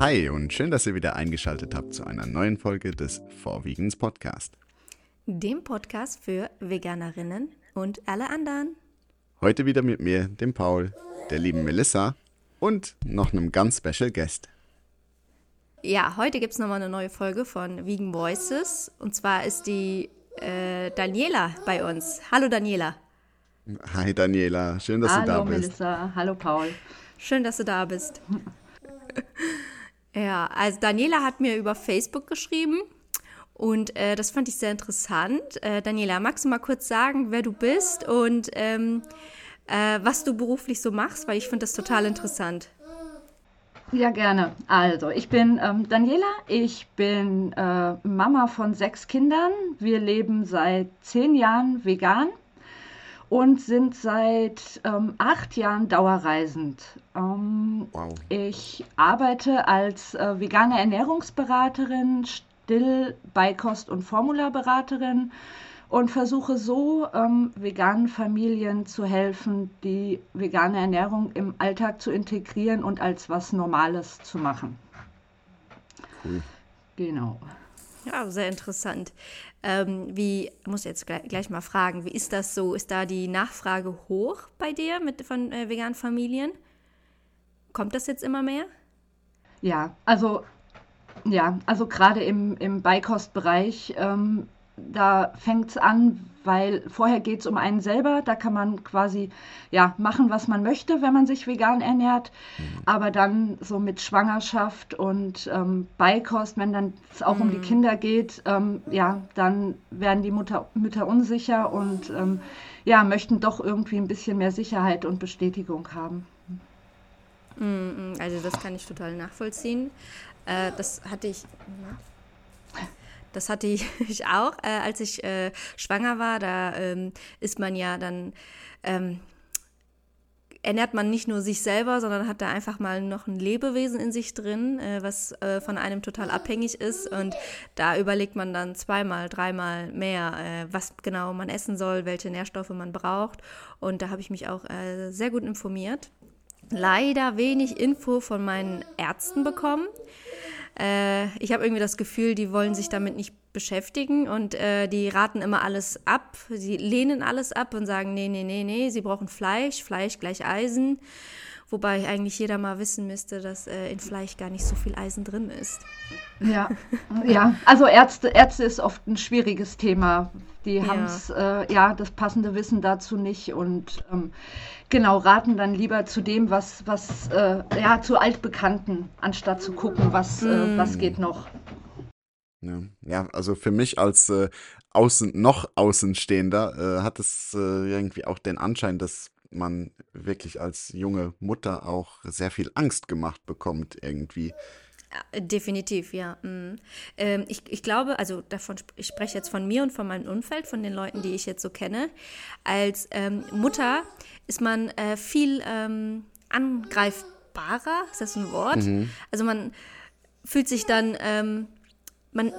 Hi und schön, dass ihr wieder eingeschaltet habt zu einer neuen Folge des Vorwiegens Podcast. Dem Podcast für Veganerinnen und alle anderen. Heute wieder mit mir, dem Paul, der lieben Melissa und noch einem ganz special Guest. Ja, heute gibt es nochmal eine neue Folge von Vegan Voices. Und zwar ist die äh, Daniela bei uns. Hallo Daniela. Hi Daniela, schön, dass Hallo, du da bist. Hallo Melissa, hallo Paul. Schön, dass du da bist. ja, also Daniela hat mir über Facebook geschrieben und äh, das fand ich sehr interessant. Äh, Daniela, magst du mal kurz sagen, wer du bist und ähm, äh, was du beruflich so machst? Weil ich finde das total interessant. Ja, gerne. Also, ich bin ähm, Daniela, ich bin äh, Mama von sechs Kindern. Wir leben seit zehn Jahren vegan und sind seit ähm, acht Jahren dauerreisend. Ähm, wow. Ich arbeite als äh, vegane Ernährungsberaterin, Still-, Beikost- und Formulaberaterin und versuche so ähm, veganen Familien zu helfen, die vegane Ernährung im Alltag zu integrieren und als was Normales zu machen. Cool. Genau. Ja, sehr interessant. Ähm, wie, muss jetzt gleich, gleich, mal fragen, wie ist das so? Ist da die Nachfrage hoch bei dir mit, von äh, veganen Familien? Kommt das jetzt immer mehr? Ja, also ja, also gerade im, im Beikostbereich ähm, da fängt es an, weil vorher geht es um einen selber. Da kann man quasi ja, machen, was man möchte, wenn man sich vegan ernährt. Mhm. Aber dann so mit Schwangerschaft und ähm, Beikost, wenn dann es auch mhm. um die mhm. Kinder geht, ähm, ja, dann werden die Mutter, Mütter unsicher und ähm, ja, möchten doch irgendwie ein bisschen mehr Sicherheit und Bestätigung haben. Mhm, also das kann ich total nachvollziehen. Äh, das hatte ich. Das hatte ich auch, äh, als ich äh, schwanger war. Da ähm, ist man ja dann, ähm, ernährt man nicht nur sich selber, sondern hat da einfach mal noch ein Lebewesen in sich drin, äh, was äh, von einem total abhängig ist. Und da überlegt man dann zweimal, dreimal mehr, äh, was genau man essen soll, welche Nährstoffe man braucht. Und da habe ich mich auch äh, sehr gut informiert. Leider wenig Info von meinen Ärzten bekommen. Äh, ich habe irgendwie das Gefühl, die wollen sich damit nicht beschäftigen und äh, die raten immer alles ab. Sie lehnen alles ab und sagen, nee, nee, nee, nee, sie brauchen Fleisch, Fleisch gleich Eisen. Wobei eigentlich jeder mal wissen müsste, dass äh, in Fleisch gar nicht so viel Eisen drin ist. Ja, ja. also Ärzte, Ärzte ist oft ein schwieriges Thema. Die ja. haben es, äh, ja, das passende Wissen dazu nicht und ähm, genau raten dann lieber zu dem, was, was, äh, ja, zu altbekannten, anstatt zu gucken, was, mm. was geht noch. Ja, ja, also für mich als äh, außen, noch Außenstehender äh, hat es äh, irgendwie auch den Anschein, dass man wirklich als junge Mutter auch sehr viel Angst gemacht bekommt irgendwie. Definitiv, ja. Mhm. Ähm, ich, ich glaube, also davon, ich spreche jetzt von mir und von meinem Umfeld, von den Leuten, die ich jetzt so kenne. Als ähm, Mutter ist man äh, viel ähm, angreifbarer, ist das ein Wort? Mhm. Also man fühlt sich dann, ähm, man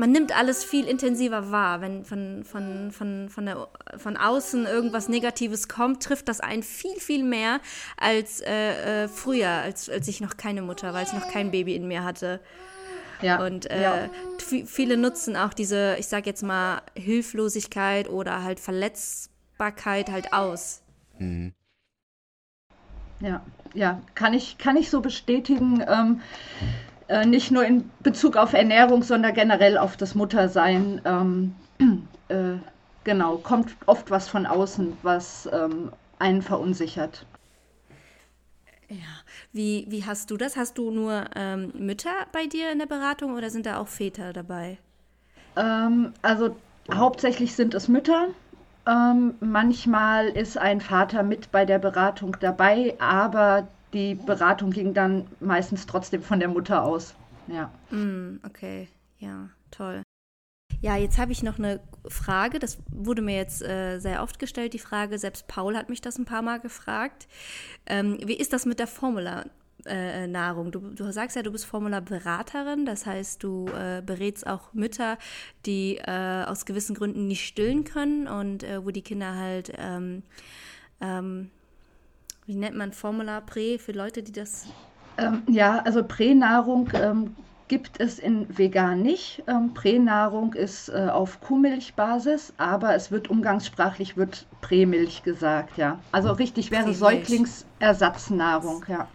man nimmt alles viel intensiver wahr. Wenn von, von, von, von, der, von außen irgendwas Negatives kommt, trifft das einen viel, viel mehr als äh, äh, früher, als, als ich noch keine Mutter war, als ich noch kein Baby in mir hatte. Ja, und äh, ja. viele nutzen auch diese, ich sag jetzt mal, Hilflosigkeit oder halt Verletzbarkeit halt aus. Mhm. Ja, ja, kann ich, kann ich so bestätigen. Ähm, äh, nicht nur in Bezug auf Ernährung, sondern generell auf das Muttersein. Ähm, äh, genau, kommt oft was von außen, was ähm, einen verunsichert. Ja, wie, wie hast du das? Hast du nur ähm, Mütter bei dir in der Beratung oder sind da auch Väter dabei? Ähm, also hauptsächlich sind es Mütter. Ähm, manchmal ist ein Vater mit bei der Beratung dabei, aber die Beratung ging dann meistens trotzdem von der Mutter aus. Ja. Mm, okay, ja, toll. Ja, jetzt habe ich noch eine Frage. Das wurde mir jetzt äh, sehr oft gestellt, die Frage. Selbst Paul hat mich das ein paar Mal gefragt. Ähm, wie ist das mit der Formularnahrung? Äh, du, du, sagst ja, du bist Formularberaterin, das heißt, du äh, berätst auch Mütter, die äh, aus gewissen Gründen nicht stillen können und äh, wo die Kinder halt ähm, ähm, wie nennt man Formular Prä für Leute, die das Ähm, ja, also Pränahrung ähm, gibt es in vegan nicht. Ähm, Pränahrung ist äh, auf Kuhmilchbasis, aber es wird umgangssprachlich wird Prämilch gesagt, ja. Also richtig wäre Säuglingsersatznahrung, ja.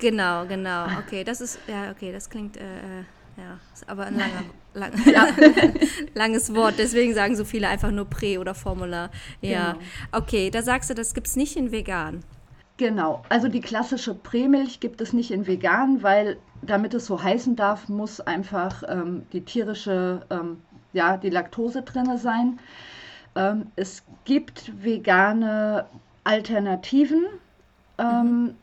Genau, genau. Okay, das ist, ja, okay, das klingt, äh, äh ja, ist aber ein langer, lang, ja. langes Wort. Deswegen sagen so viele einfach nur Prä oder Formula. Ja, genau. okay, da sagst du, das gibt es nicht in vegan. Genau, also die klassische Prämilch gibt es nicht in vegan, weil damit es so heißen darf, muss einfach ähm, die tierische, ähm, ja, die Laktose drin sein. Ähm, es gibt vegane Alternativen, ähm, mhm.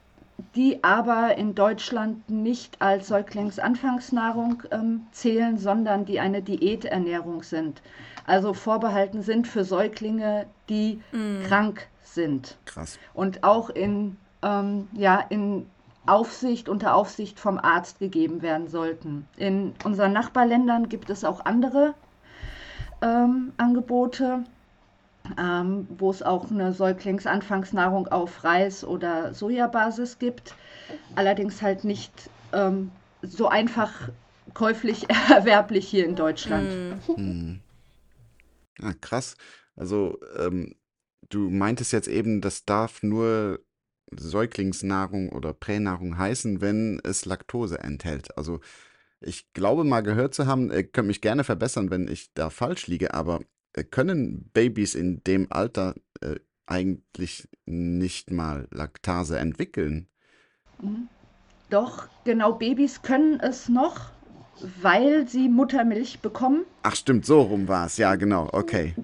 Die aber in Deutschland nicht als Säuglingsanfangsnahrung ähm, zählen, sondern die eine Diäternährung sind. Also vorbehalten sind für Säuglinge, die mhm. krank sind. Krass. Und auch in, ähm, ja, in Aufsicht, unter Aufsicht vom Arzt gegeben werden sollten. In unseren Nachbarländern gibt es auch andere ähm, Angebote, ähm, wo es auch eine Säuglingsanfangsnahrung auf Reis- oder Sojabasis gibt. Allerdings halt nicht ähm, so einfach käuflich erwerblich hier in Deutschland. Hm. Ah, krass. Also ähm, du meintest jetzt eben, das darf nur Säuglingsnahrung oder Pränahrung heißen, wenn es Laktose enthält. Also ich glaube mal gehört zu haben, ihr könnt mich gerne verbessern, wenn ich da falsch liege, aber äh, können Babys in dem Alter äh, eigentlich nicht mal Laktase entwickeln? Mhm. Doch, genau, Babys können es noch, weil sie Muttermilch bekommen. Ach stimmt, so rum war es, ja genau, okay.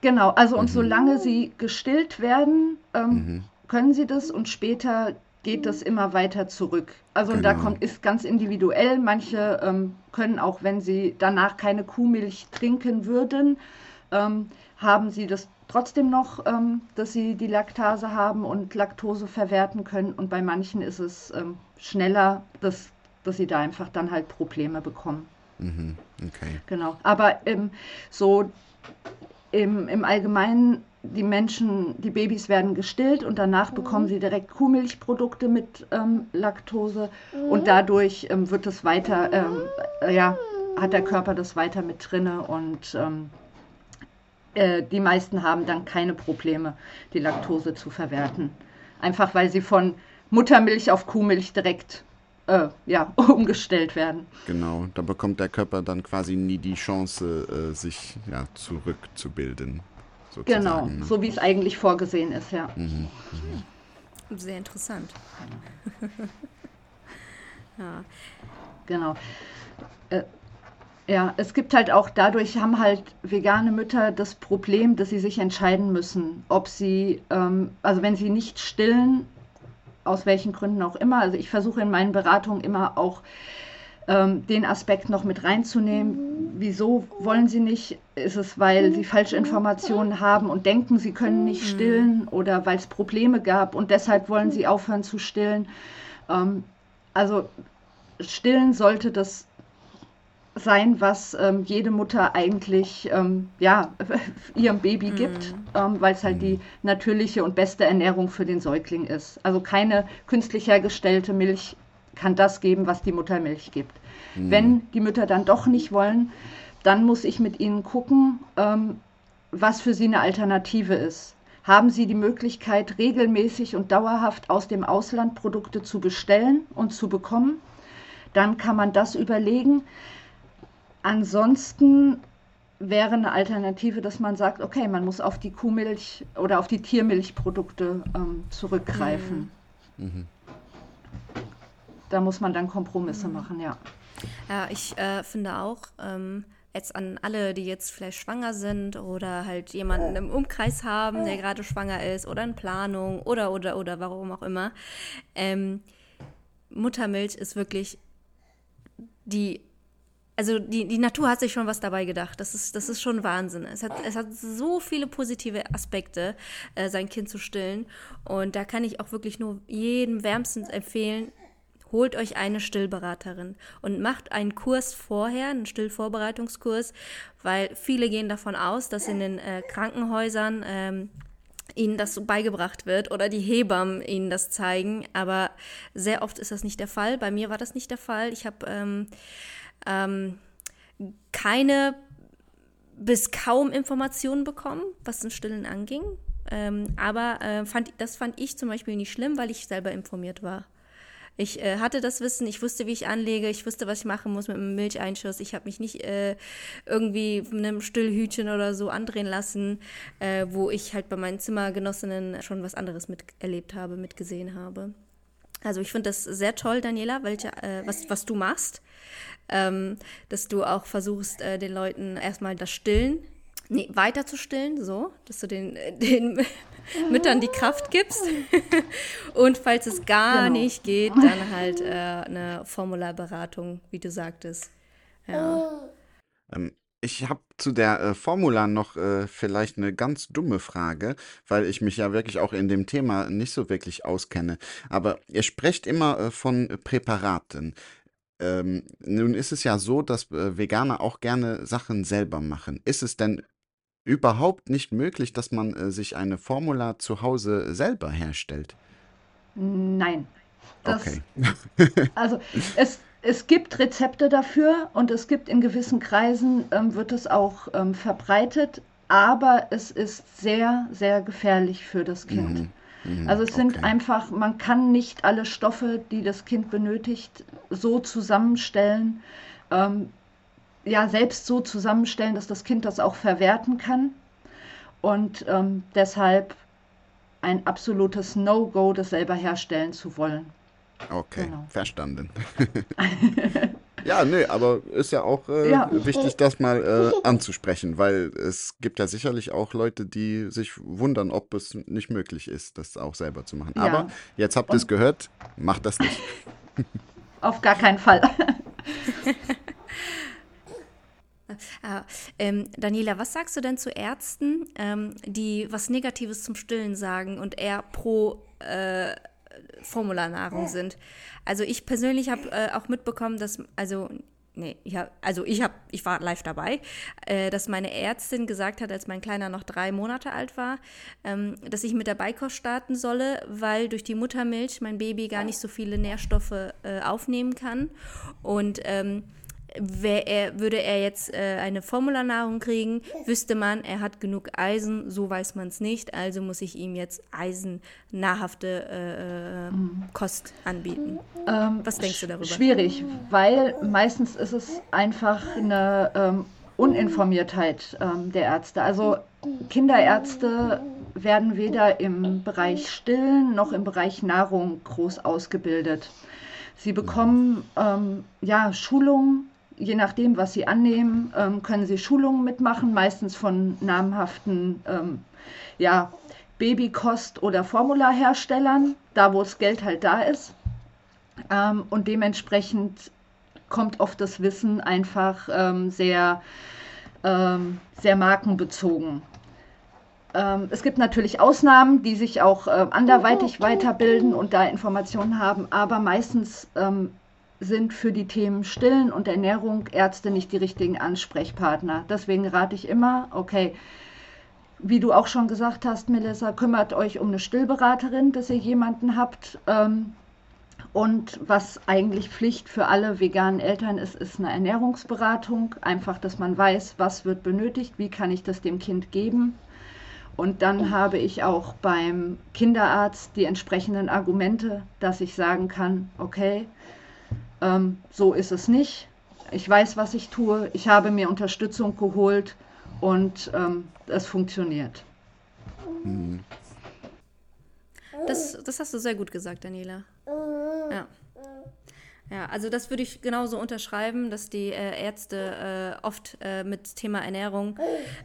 Genau, also und mhm. solange sie gestillt werden, ähm, mhm. können sie das und später geht das immer weiter zurück. Also genau. da kommt, ist ganz individuell. Manche ähm, können auch, wenn sie danach keine Kuhmilch trinken würden, ähm, haben sie das trotzdem noch, ähm, dass sie die Laktase haben und Laktose verwerten können. Und bei manchen ist es ähm, schneller, dass dass sie da einfach dann halt Probleme bekommen. Mhm, okay. Genau. Aber ähm, so im, im Allgemeinen, die Menschen, die Babys werden gestillt und danach mhm. bekommen sie direkt Kuhmilchprodukte mit ähm, Laktose mhm. und dadurch ähm, wird es weiter, ähm, äh, ja, hat der Körper das weiter mit drinne und ähm, äh, die meisten haben dann keine Probleme, die Laktose zu verwerten. Einfach weil sie von Muttermilch auf Kuhmilch direkt äh, ja, umgestellt werden. Genau, da bekommt der Körper dann quasi nie die Chance, äh, sich ja, zurückzubilden. Sozusagen, genau, ne? so wie es eigentlich vorgesehen ist, ja. Mhm, mhm. Sehr interessant. ja. Genau. Äh, ja, es gibt halt auch, dadurch haben halt vegane Mütter das Problem, dass sie sich entscheiden müssen, ob sie, ähm, also wenn sie nicht stillen, aus welchen Gründen auch immer. Also ich versuche in meinen Beratungen immer auch ähm, den Aspekt noch mit reinzunehmen. Wieso wollen sie nicht? Ist es, weil sie falsche Informationen haben und denken, sie können nicht mhm. stillen oder weil es Probleme gab und deshalb wollen sie aufhören zu stillen? Ähm, also stillen sollte das sein, was ähm, jede Mutter eigentlich ähm, ja, ihrem Baby mhm. gibt, ähm, weil es halt die mhm. natürliche und beste Ernährung für den Säugling ist. Also keine künstlich hergestellte Milch kann das geben, was die Muttermilch gibt. Mhm. Wenn die Mütter dann doch nicht wollen, dann muss ich mit ihnen gucken, ähm, was für sie eine Alternative ist. Haben sie die Möglichkeit, regelmäßig und dauerhaft aus dem Ausland Produkte zu bestellen und zu bekommen? Dann kann man das überlegen. Ansonsten wäre eine Alternative, dass man sagt, okay, man muss auf die Kuhmilch oder auf die Tiermilchprodukte ähm, zurückgreifen. Mhm. mhm. Da muss man dann Kompromisse mhm. machen, ja. Ja, ich äh, finde auch, ähm, jetzt an alle, die jetzt vielleicht schwanger sind oder halt jemanden im Umkreis haben, der gerade schwanger ist oder in Planung oder, oder, oder warum auch immer. Ähm, Muttermilch ist wirklich die also die, die Natur hat sich schon was dabei gedacht. Das ist, das ist schon Wahnsinn. Es hat, es hat so viele positive Aspekte, äh, sein Kind zu stillen. Und da kann ich auch wirklich nur jedem wärmstens empfehlen, holt euch eine Stillberaterin und macht einen Kurs vorher, einen Stillvorbereitungskurs, weil viele gehen davon aus, dass in den äh, Krankenhäusern ähm, ihnen das so beigebracht wird oder die Hebammen ihnen das zeigen. Aber sehr oft ist das nicht der Fall. Bei mir war das nicht der Fall. Ich habe ähm, ähm, keine bis kaum Informationen bekommen, was den Stillen anging. Ähm, aber äh, fand, das fand ich zum Beispiel nicht schlimm, weil ich selber informiert war. Ich äh, hatte das Wissen, ich wusste, wie ich anlege, ich wusste, was ich machen muss mit einem Milcheinschuss. Ich habe mich nicht äh, irgendwie mit einem Stillhütchen oder so andrehen lassen, äh, wo ich halt bei meinen Zimmergenossinnen schon was anderes miterlebt habe, mitgesehen habe. Also ich finde das sehr toll, Daniela, welche, äh, was, was du machst. Ähm, dass du auch versuchst, äh, den Leuten erstmal das Stillen nee, weiter zu stillen, so, dass du den, den Müttern die Kraft gibst. Und falls es gar genau. nicht geht, dann halt äh, eine Formularberatung, wie du sagtest. Ja. Ähm, ich habe zu der äh, Formula noch äh, vielleicht eine ganz dumme Frage, weil ich mich ja wirklich auch in dem Thema nicht so wirklich auskenne. Aber ihr sprecht immer äh, von Präparaten. Ähm, nun ist es ja so, dass äh, Veganer auch gerne Sachen selber machen. Ist es denn überhaupt nicht möglich, dass man äh, sich eine Formula zu Hause selber herstellt? Nein. Das, okay. also es, es gibt Rezepte dafür und es gibt in gewissen Kreisen, ähm, wird es auch ähm, verbreitet, aber es ist sehr, sehr gefährlich für das Kind. Mhm. Mhm. Also es sind okay. einfach, man kann nicht alle Stoffe, die das Kind benötigt, so zusammenstellen. Ähm, ja selbst so zusammenstellen, dass das Kind das auch verwerten kann. Und ähm, deshalb ein absolutes No-Go, das selber herstellen zu wollen. Okay, genau. verstanden. ja, nee, aber ist ja auch äh, ja. wichtig, das mal äh, anzusprechen, weil es gibt ja sicherlich auch Leute, die sich wundern, ob es nicht möglich ist, das auch selber zu machen. Ja. Aber jetzt habt ihr es gehört, macht das nicht. Auf gar keinen Fall. Ah, ähm, Daniela, was sagst du denn zu Ärzten, ähm, die was Negatives zum Stillen sagen und eher pro äh, Formularnahrung sind? Also ich persönlich habe äh, auch mitbekommen, dass, also nee, ich hab, also ich habe, ich war live dabei, äh, dass meine Ärztin gesagt hat, als mein Kleiner noch drei Monate alt war, ähm, dass ich mit der Beikost starten solle, weil durch die Muttermilch mein Baby gar nicht so viele Nährstoffe äh, aufnehmen kann. Und ähm, er, würde er jetzt äh, eine Formularnahrung kriegen, wüsste man, er hat genug Eisen, so weiß man es nicht, also muss ich ihm jetzt eisennahrhafte äh, äh, mhm. Kost anbieten. Ähm, Was denkst du darüber? Schwierig, weil meistens ist es einfach eine ähm, Uninformiertheit ähm, der Ärzte. Also Kinderärzte werden weder im Bereich Stillen noch im Bereich Nahrung groß ausgebildet. Sie bekommen ähm, ja Schulungen je nachdem, was Sie annehmen, ähm, können Sie Schulungen mitmachen, meistens von namhaften ähm, ja, Babykost- oder Formularherstellern, da wo das Geld halt da ist. Ähm, und dementsprechend kommt oft das Wissen einfach sehr, sehr markenbezogen. Es gibt natürlich Ausnahmen, die sich auch äh, anderweitig weiterbilden und da Informationen haben, aber meistens sind für die Themen Stillen und Ernährung Ärzte nicht die richtigen Ansprechpartner. Deswegen rate ich immer, okay, wie du auch schon gesagt hast, Melissa, kümmert euch um eine Stillberaterin, dass ihr jemanden habt. Ähm, und was eigentlich Pflicht für alle veganen Eltern ist, ist eine Ernährungsberatung. Einfach, dass man weiß, was wird benötigt, wie kann ich das dem Kind geben. Und dann habe ich auch beim Kinderarzt die entsprechenden Argumente, dass ich sagen kann, okay, ähm, so ist es nicht. Ich weiß, was ich tue. Ich habe mir Unterstützung geholt und ähm, es funktioniert. Das, das hast du sehr gut gesagt, Daniela. Ja. Ja, also das würde ich genauso unterschreiben, dass die äh, Ärzte äh, oft äh, mit Thema Ernährung,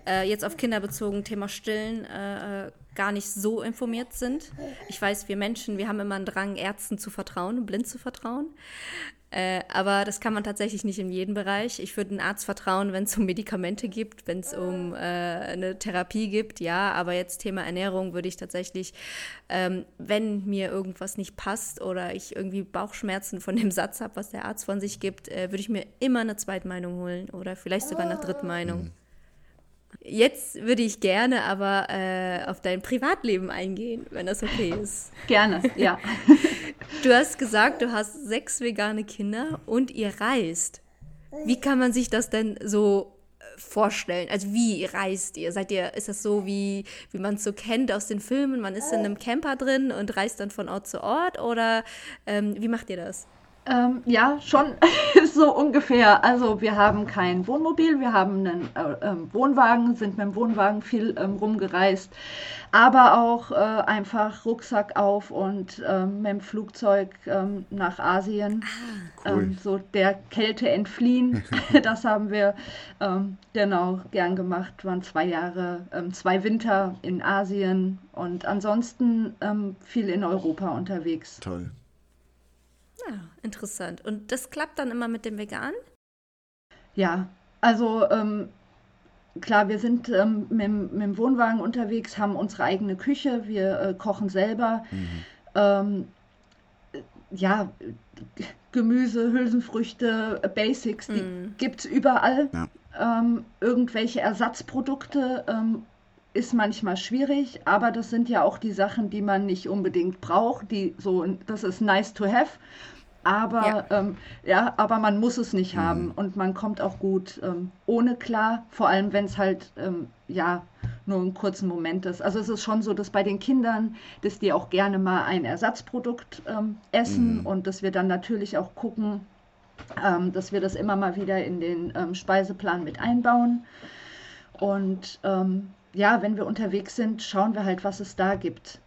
äh, jetzt auf Kinder bezogen, Thema Stillen, äh, äh, gar nicht so informiert sind. Ich weiß, wir Menschen, wir haben immer einen Drang, Ärzten zu vertrauen, blind zu vertrauen. Äh, aber das kann man tatsächlich nicht in jedem Bereich. Ich würde einem Arzt vertrauen, wenn es um Medikamente gibt, wenn es um äh, eine Therapie gibt, ja. Aber jetzt Thema Ernährung würde ich tatsächlich, ähm, wenn mir irgendwas nicht passt oder ich irgendwie Bauchschmerzen von dem Satz habe, was der Arzt von sich gibt, äh, würde ich mir immer eine Zweitmeinung holen oder vielleicht sogar eine Drittmeinung. Mhm jetzt würde ich gerne aber äh, auf dein Privatleben eingehen, wenn das okay ist. Gerne, ja. Du hast gesagt, du hast sechs vegane Kinder und ihr reist. Wie kann man sich das denn so äh, vorstellen? Also wie reist ihr? Seid ihr, ist das so, wie, wie man es so kennt aus den Filmen? Man ist in einem Camper drin und reist dann von Ort zu Ort oder ähm, wie macht ihr das? Ähm, ja, schon so ungefähr. Also wir haben kein Wohnmobil, wir haben einen äh, äh, Wohnwagen, sind mit dem Wohnwagen viel ähm, rumgereist, aber auch äh, einfach Rucksack auf und ähm, mit dem Flugzeug ähm, nach Asien. Ah, cool. Ähm, so der Kälte entfliehen, das haben wir ähm, genau gern gemacht. Waren zwei Jahre, zwei Winter in Asien und ansonsten viel in Europa unterwegs. Toll. Ja, interessant. Und das klappt dann immer mit dem Vegan? Ja, also ähm, klar, wir sind ähm, mit, mit, dem Wohnwagen unterwegs, haben unsere eigene Küche, wir äh, kochen selber. Mhm. Ähm, ja, Gemüse, Hülsenfrüchte, Basics, die mhm. gibt es überall. Ja. Ähm, irgendwelche Ersatzprodukte ähm, ist manchmal schwierig, aber das sind ja auch die Sachen, die man nicht unbedingt braucht, die so, das ist nice to have. Aber ja, ähm, ja aber man muss es nicht mhm. haben und man kommt auch gut ähm, ohne klar, vor allem wenn es halt ähm, ja nur einen kurzen Moment ist. Also es ist schon so, dass bei den Kindern, dass die auch gerne mal ein Ersatzprodukt ähm, essen mhm. und dass wir dann natürlich auch gucken, ähm, dass wir das immer mal wieder in den ähm, Speiseplan mit einbauen. Und ja, wenn wir unterwegs sind, schauen wir halt, was es da gibt.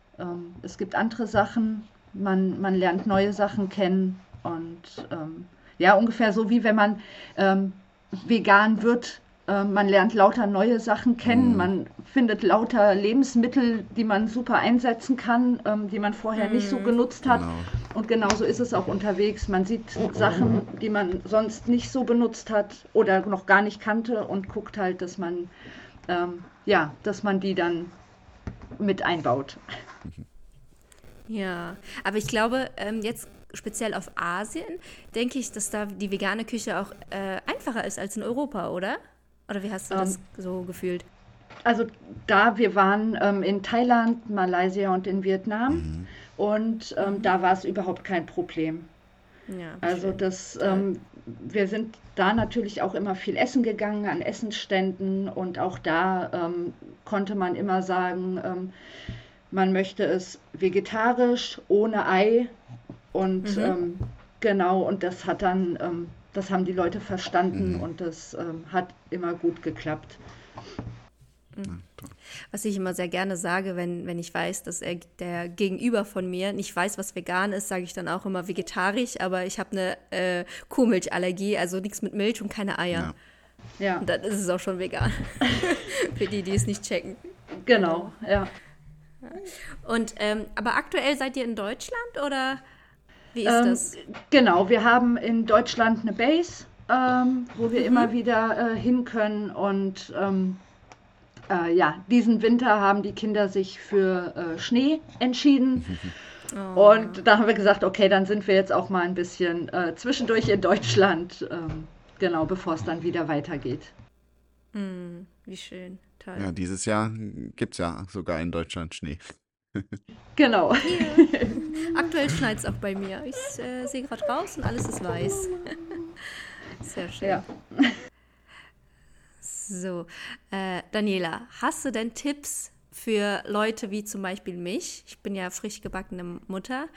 es gibt andere Sachen, man, man lernt neue Sachen kennen und ähm, ja, ungefähr so wie wenn man ähm, vegan wird. Äh, man lernt lauter neue Sachen kennen, mhm. man findet lauter Lebensmittel, die man super einsetzen kann, ähm, die man vorher mhm. nicht so mhm. genutzt hat. Genau. Und genauso ist es auch unterwegs. Man sieht Sachen, die man sonst nicht so benutzt hat oder noch gar nicht kannte und guckt halt, dass man, ähm, ja, dass man die dann mit einbaut. Mhm. Ja, aber ich glaube, ähm, jetzt speziell auf Asien, denke ich, dass da die vegane Küche auch äh, einfacher ist als in Europa, oder? Oder wie hast du um, das ähm, so gefühlt? Also da, wir waren ähm, in Thailand, Malaysia und in Vietnam mhm. und ähm, mhm. da war es überhaupt kein Problem. Ja, also schön. das, ähm, wir sind da natürlich auch immer viel essen gegangen an Essensständen und auch da ähm, konnte man immer sagen, man möchte es vegetarisch, ohne Ei. Und mhm. ähm, genau, und das hat dann, ähm, das haben die Leute verstanden mhm. und das ähm, hat immer gut geklappt. Mhm. Was ich immer sehr gerne sage, wenn, wenn ich weiß, dass er, der Gegenüber von mir nicht weiß, was vegan ist, sage ich dann auch immer vegetarisch, aber ich habe eine äh, Kuhmilchallergie, also nichts mit Milch und keine Eier. Ja. ja. Und dann ist es auch schon vegan. Für die, die es nicht checken. Genau, ja. Und ähm, aber aktuell seid ihr in Deutschland oder wie ist ähm, das? Genau, wir haben in Deutschland eine Base, ähm, wo wir mhm. immer wieder äh, hin können und ähm, äh, ja, diesen Winter haben die Kinder sich für äh, Schnee entschieden. Oh. Und da haben wir gesagt, okay, dann sind wir jetzt auch mal ein bisschen äh, zwischendurch in Deutschland, ähm, genau, bevor es dann wieder weitergeht. Mm, wie schön. Toll. Ja, dieses Jahr gibt es ja sogar in Deutschland Schnee. genau. Ja. Aktuell schneit es auch bei mir. Ich äh, sehe gerade raus und alles ist weiß. Sehr schön. Ja. So, äh, Daniela, hast du denn Tipps für Leute wie zum Beispiel mich. Ich bin ja frisch gebackene Mutter.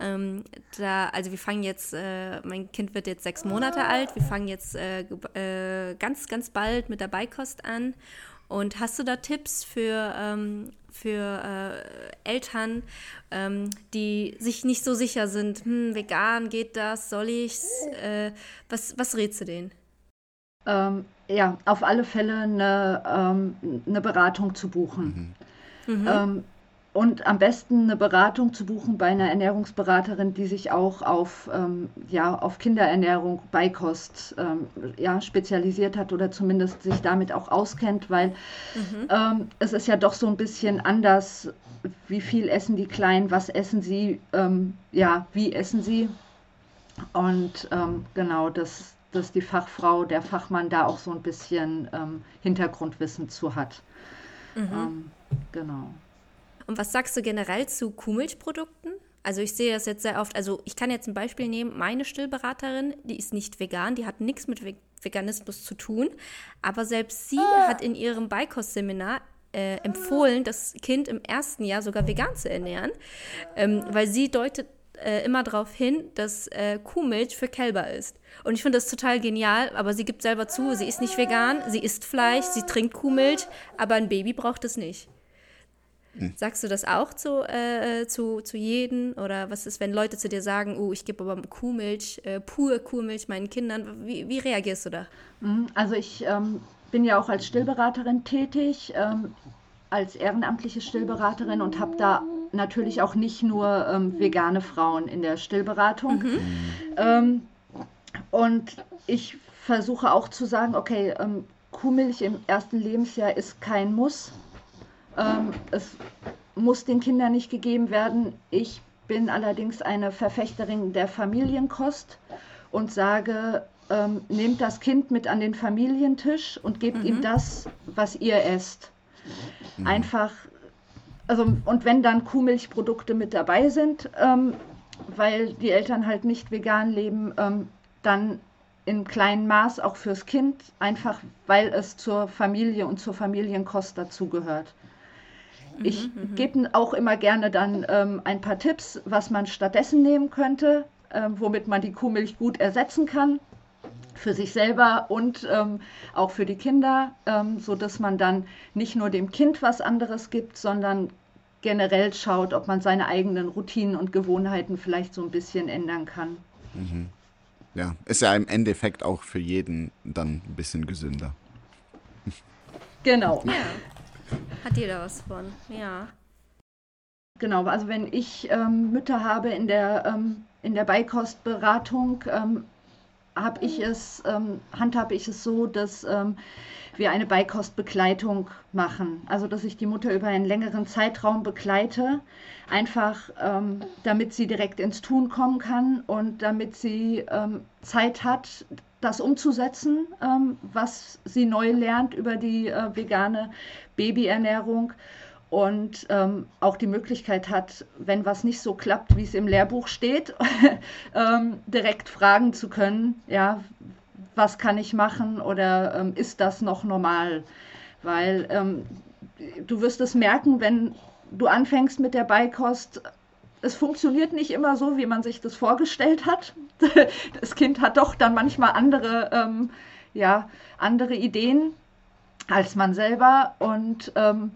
Ähm, da, also wir fangen jetzt, äh, mein Kind wird jetzt sechs Monate alt. Wir fangen jetzt äh, äh, ganz, ganz bald mit der Beikost an. Und hast du da Tipps für, ähm, für äh, Eltern, ähm, die sich nicht so sicher sind, hm, vegan geht das, soll ich's? Äh, was, was rätst du denen? Ähm, ja, auf alle Fälle eine, ähm, eine Beratung zu buchen. Mhm. Mhm. Und am besten eine Beratung zu buchen bei einer Ernährungsberaterin, die sich auch auf, ähm, ja, auf Kinderernährung, Beikost ähm, ja, spezialisiert hat oder zumindest sich damit auch auskennt, weil mhm. ähm, es ist ja doch so ein bisschen anders, wie viel essen die Kleinen, was essen sie, ähm, ja, wie essen sie. Und ähm, genau, das, dass die Fachfrau, der Fachmann da auch so ein bisschen ähm, Hintergrundwissen zu hat. Mhm. Genau. Und was sagst du generell zu Kuhmilchprodukten? Also ich sehe das jetzt sehr oft. Also ich kann jetzt ein Beispiel nehmen. Meine Stillberaterin, die ist nicht vegan, die hat nichts mit Veganismus zu tun. Aber selbst sie ah. hat in ihrem Beikostseminar äh, empfohlen, das Kind im ersten Jahr sogar vegan zu ernähren, ähm, weil sie deutet äh, immer darauf hin, dass äh, Kuhmilch für Kälber ist. Und ich finde das total genial, aber sie gibt selber zu, sie ist nicht vegan, sie isst Fleisch, sie trinkt Kuhmilch, aber ein Baby braucht es nicht. Hm. Sagst du das auch zu, äh, zu, zu jedem? Oder was ist, wenn Leute zu dir sagen, oh, ich gebe aber Kuhmilch, äh, pure Kuhmilch meinen Kindern? Wie, wie reagierst du da? Hm, also ich ähm, bin ja auch als Stillberaterin tätig, ähm, als ehrenamtliche Stillberaterin und habe da natürlich auch nicht nur ähm, vegane Frauen in der Stillberatung. Mhm. Ähm, und ich versuche auch zu sagen, okay, ähm, Kuhmilch im ersten Lebensjahr ist kein Muss. Ähm, es muss den Kindern nicht gegeben werden. Ich bin allerdings eine Verfechterin der Familienkost und sage, ähm, nehmt das Kind mit an den Familientisch und gebt mhm. ihm das, was ihr esst. Mhm. Einfach, also und wenn dann Kuhmilchprodukte mit dabei sind, ähm, weil die Eltern halt nicht vegan leben, ähm, dann in kleinem Maß auch fürs Kind, einfach weil es zur Familie und zur Familienkost dazugehört. Ich mhm, mhm. gebe auch immer gerne dann ähm, ein paar Tipps, was man stattdessen nehmen könnte, äh, womit man die Kuhmilch gut ersetzen kann für sich selber und ähm, auch für die Kinder, ähm, so dass man dann nicht nur dem Kind was anderes gibt, sondern generell schaut, ob man seine eigenen Routinen und Gewohnheiten vielleicht so ein bisschen ändern kann. Mhm. Ja, ist ja im Endeffekt auch für jeden dann ein bisschen gesünder. Genau. Ja. Hat jeder was von, ja. Genau, also wenn ich ähm, Mütter habe in der, ähm, in der Beikostberatung, ähm, habe ich es, ähm, handhabe ich es so, dass ähm, wir eine Beikostbegleitung machen. Also dass ich die Mutter über einen längeren Zeitraum begleite, einfach ähm, damit sie direkt ins Tun kommen kann und damit sie ähm, Zeit hat, das umzusetzen, ähm, was sie neu lernt über die äh, vegane Babyernährung und ähm, auch die Möglichkeit hat, wenn was nicht so klappt, wie es im Lehrbuch steht, ähm, direkt fragen zu können, ja, was kann ich machen oder ähm, ist das noch normal? Weil ähm, du wirst es merken, wenn du anfängst mit der Beikost, es funktioniert nicht immer so, wie man sich das vorgestellt hat. Das Kind hat doch dann manchmal andere, ähm, ja, andere Ideen als man selber und ähm,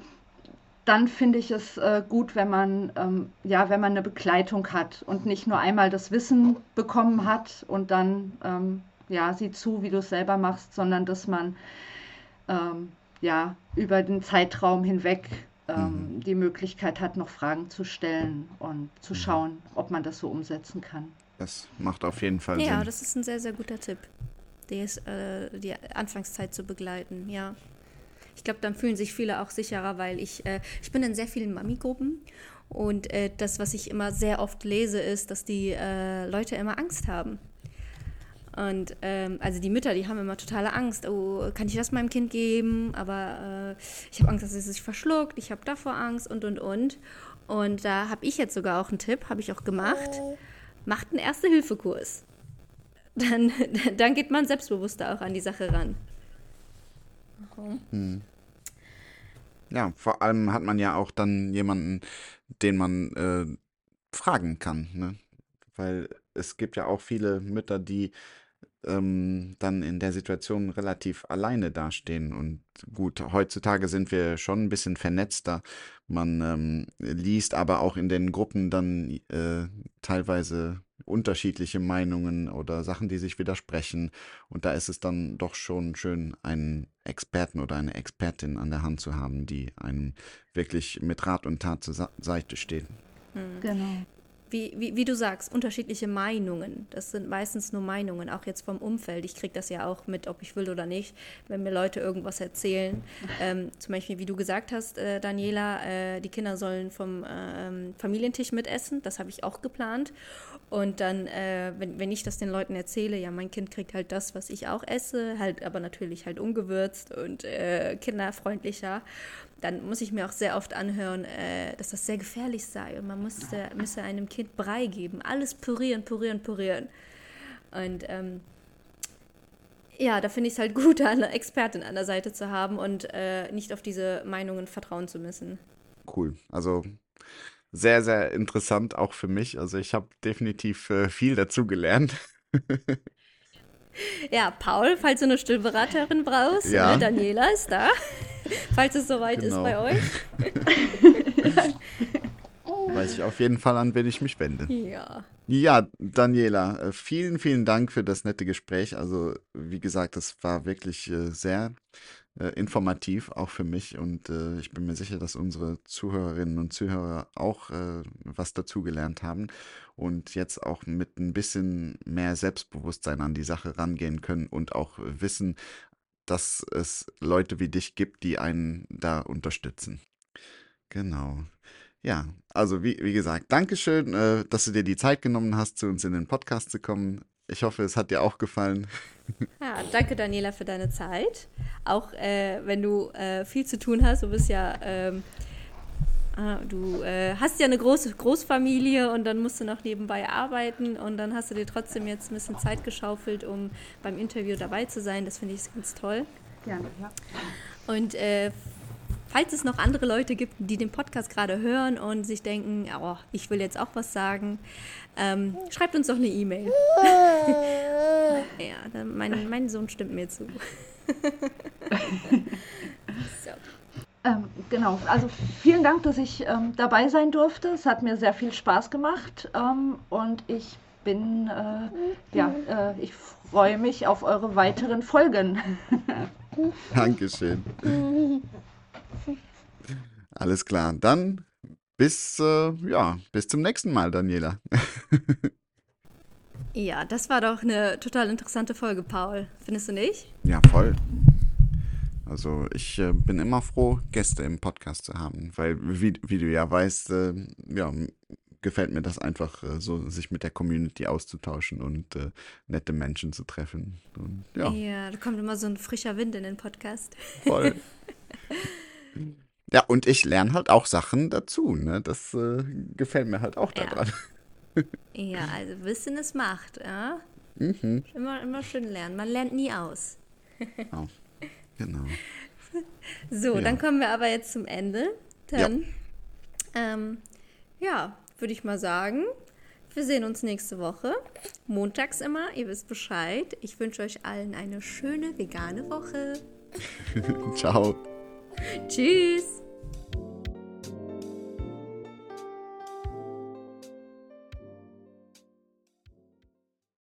dann finde ich es äh, gut, wenn man, ähm, ja, wenn man eine Begleitung hat und nicht nur einmal das Wissen bekommen hat und dann, ähm, ja, sieh zu, wie du es selber machst, sondern dass man, ähm, ja, über den Zeitraum hinweg ähm, mhm. die Möglichkeit hat, noch Fragen zu stellen und zu mhm. schauen, ob man das so umsetzen kann. Das macht auf jeden Fall ja, Sinn. Ja, das ist ein sehr, sehr guter Tipp, die, ist, äh, die Anfangszeit zu begleiten, ja. Ich glaube, dann fühlen sich viele auch sicherer, weil ich, äh, ich bin in sehr vielen Mami-Gruppen und äh, das, was ich immer sehr oft lese, ist, dass die äh, Leute immer Angst haben. Und ähm, also die Mütter, die haben immer totale Angst. Oh, kann ich das meinem Kind geben? Aber äh, ich habe Angst, dass es sich verschluckt. Ich habe davor Angst und und und. Und da habe ich jetzt sogar auch einen Tipp, habe ich auch gemacht. Macht einen Erste-Hilfe-Kurs. Dann, dann geht man selbstbewusster auch an die Sache ran. Hm. Ja, vor allem hat man ja auch dann jemanden, den man äh, fragen kann, ne? Weil es gibt ja auch viele Mütter, die ähm, dann in der Situation relativ alleine dastehen. Und gut, heutzutage sind wir schon ein bisschen vernetzter. Man ähm, liest aber auch in den Gruppen dann äh, teilweise unterschiedliche Meinungen oder Sachen, die sich widersprechen. Und da ist es dann doch schon schön, einen Experten oder eine Expertin an der Hand zu haben, die einem wirklich mit Rat und Tat zur Seite steht. Hm. Genau. Wie, wie, wie, du sagst, unterschiedliche Meinungen. Das sind meistens nur Meinungen, auch jetzt vom Umfeld. Ich kriege das ja auch mit, ob ich will oder nicht, wenn mir Leute irgendwas erzählen. Ähm, zum Beispiel, wie du gesagt hast, äh, Daniela, äh, die Kinder sollen vom äh, Familientisch mitessen. Das habe ich auch geplant. Und dann, äh, wenn, wenn ich das den Leuten erzähle, ja, mein Kind kriegt halt das, was ich auch esse, halt aber natürlich halt ungewürzt und äh, kinderfreundlicher dann muss ich mir auch sehr oft anhören, äh, dass das sehr gefährlich sei und man müsste, müsse einem Kind Brei geben. Alles pürieren, pürieren, pürieren. Und ähm, ja, da finde ich es halt gut, eine Expertin an der Seite zu haben und äh, nicht auf diese Meinungen vertrauen zu müssen. Cool. Also sehr, sehr interessant auch für mich. Also ich habe definitiv äh, viel dazu gelernt. Ja, Paul, falls du eine Stillberaterin brauchst, ja. Ne, Daniela ist da. falls es soweit genau. ist bei euch. Weiß ich auf jeden Fall, an wen ich mich wende. Ja. Ja, Daniela, äh, vielen, vielen Dank für das nette Gespräch. Also, wie gesagt, das war wirklich äh, sehr äh, informativ, auch für mich. Und äh, ich bin mir sicher, dass unsere Zuhörerinnen und Zuhörer auch äh, was dazugelernt haben und jetzt auch mit ein bisschen mehr Selbstbewusstsein an die Sache rangehen können und auch wissen, dass es Leute wie dich gibt, die einen da unterstützen. Genau. Ja, also wie, wie gesagt, Dankeschön, äh, dass du dir die Zeit genommen hast, zu uns in den Podcast zu kommen. Ich hoffe, es hat dir auch gefallen. Ja, danke Daniela für deine Zeit. Auch äh, wenn du äh, viel zu tun hast, du bist ja, ähm, ah, du äh, hast ja eine große Großfamilie und dann musst du noch nebenbei arbeiten und dann hast du dir trotzdem jetzt ein bisschen Zeit geschaufelt, um beim Interview dabei zu sein. Das finde ich ganz toll. Gerne, ja. Und äh, falls es noch andere Leute gibt, die den Podcast gerade hören und sich denken, oh, ich will jetzt auch was sagen, ähm, schreibt uns doch eine E-Mail. ja, mein, mein Sohn stimmt mir zu. so. Ähm, genau, also vielen Dank, dass ich ähm, dabei sein durfte. Es hat mir sehr viel Spaß gemacht ähm, und ich bin, äh, ja, äh, ich freue mich auf eure weiteren Folgen. Dankeschön. Alles klar, dann bis, äh, ja, bis zum nächsten Mal, Daniela. ja, das war doch eine total interessante Folge, Paul. Findest du nicht? Ja, voll. Also ich äh, bin immer froh, Gäste im Podcast zu haben, weil wie, wie du ja weißt, äh, ja, gefällt mir das einfach äh, so, sich mit der Community auszutauschen und äh, nette Menschen zu treffen. Und, ja. ja, da kommt immer so ein frischer Wind in den Podcast. Voll. Ja, und ich lerne halt auch Sachen dazu, ne? Das äh, gefällt mir halt auch daran. Ja, ja also Wissen ist Macht, ja? Mhm. Immer, immer schön lernen. Man lernt nie aus. oh, genau. So, ja. dann kommen wir aber jetzt zum Ende. Dann, ja, ähm, ja würde ich mal sagen, wir sehen uns nächste Woche. Montags immer, ihr wisst Bescheid. Ich wünsche euch allen eine schöne vegane Woche. Ciao. Tschüss.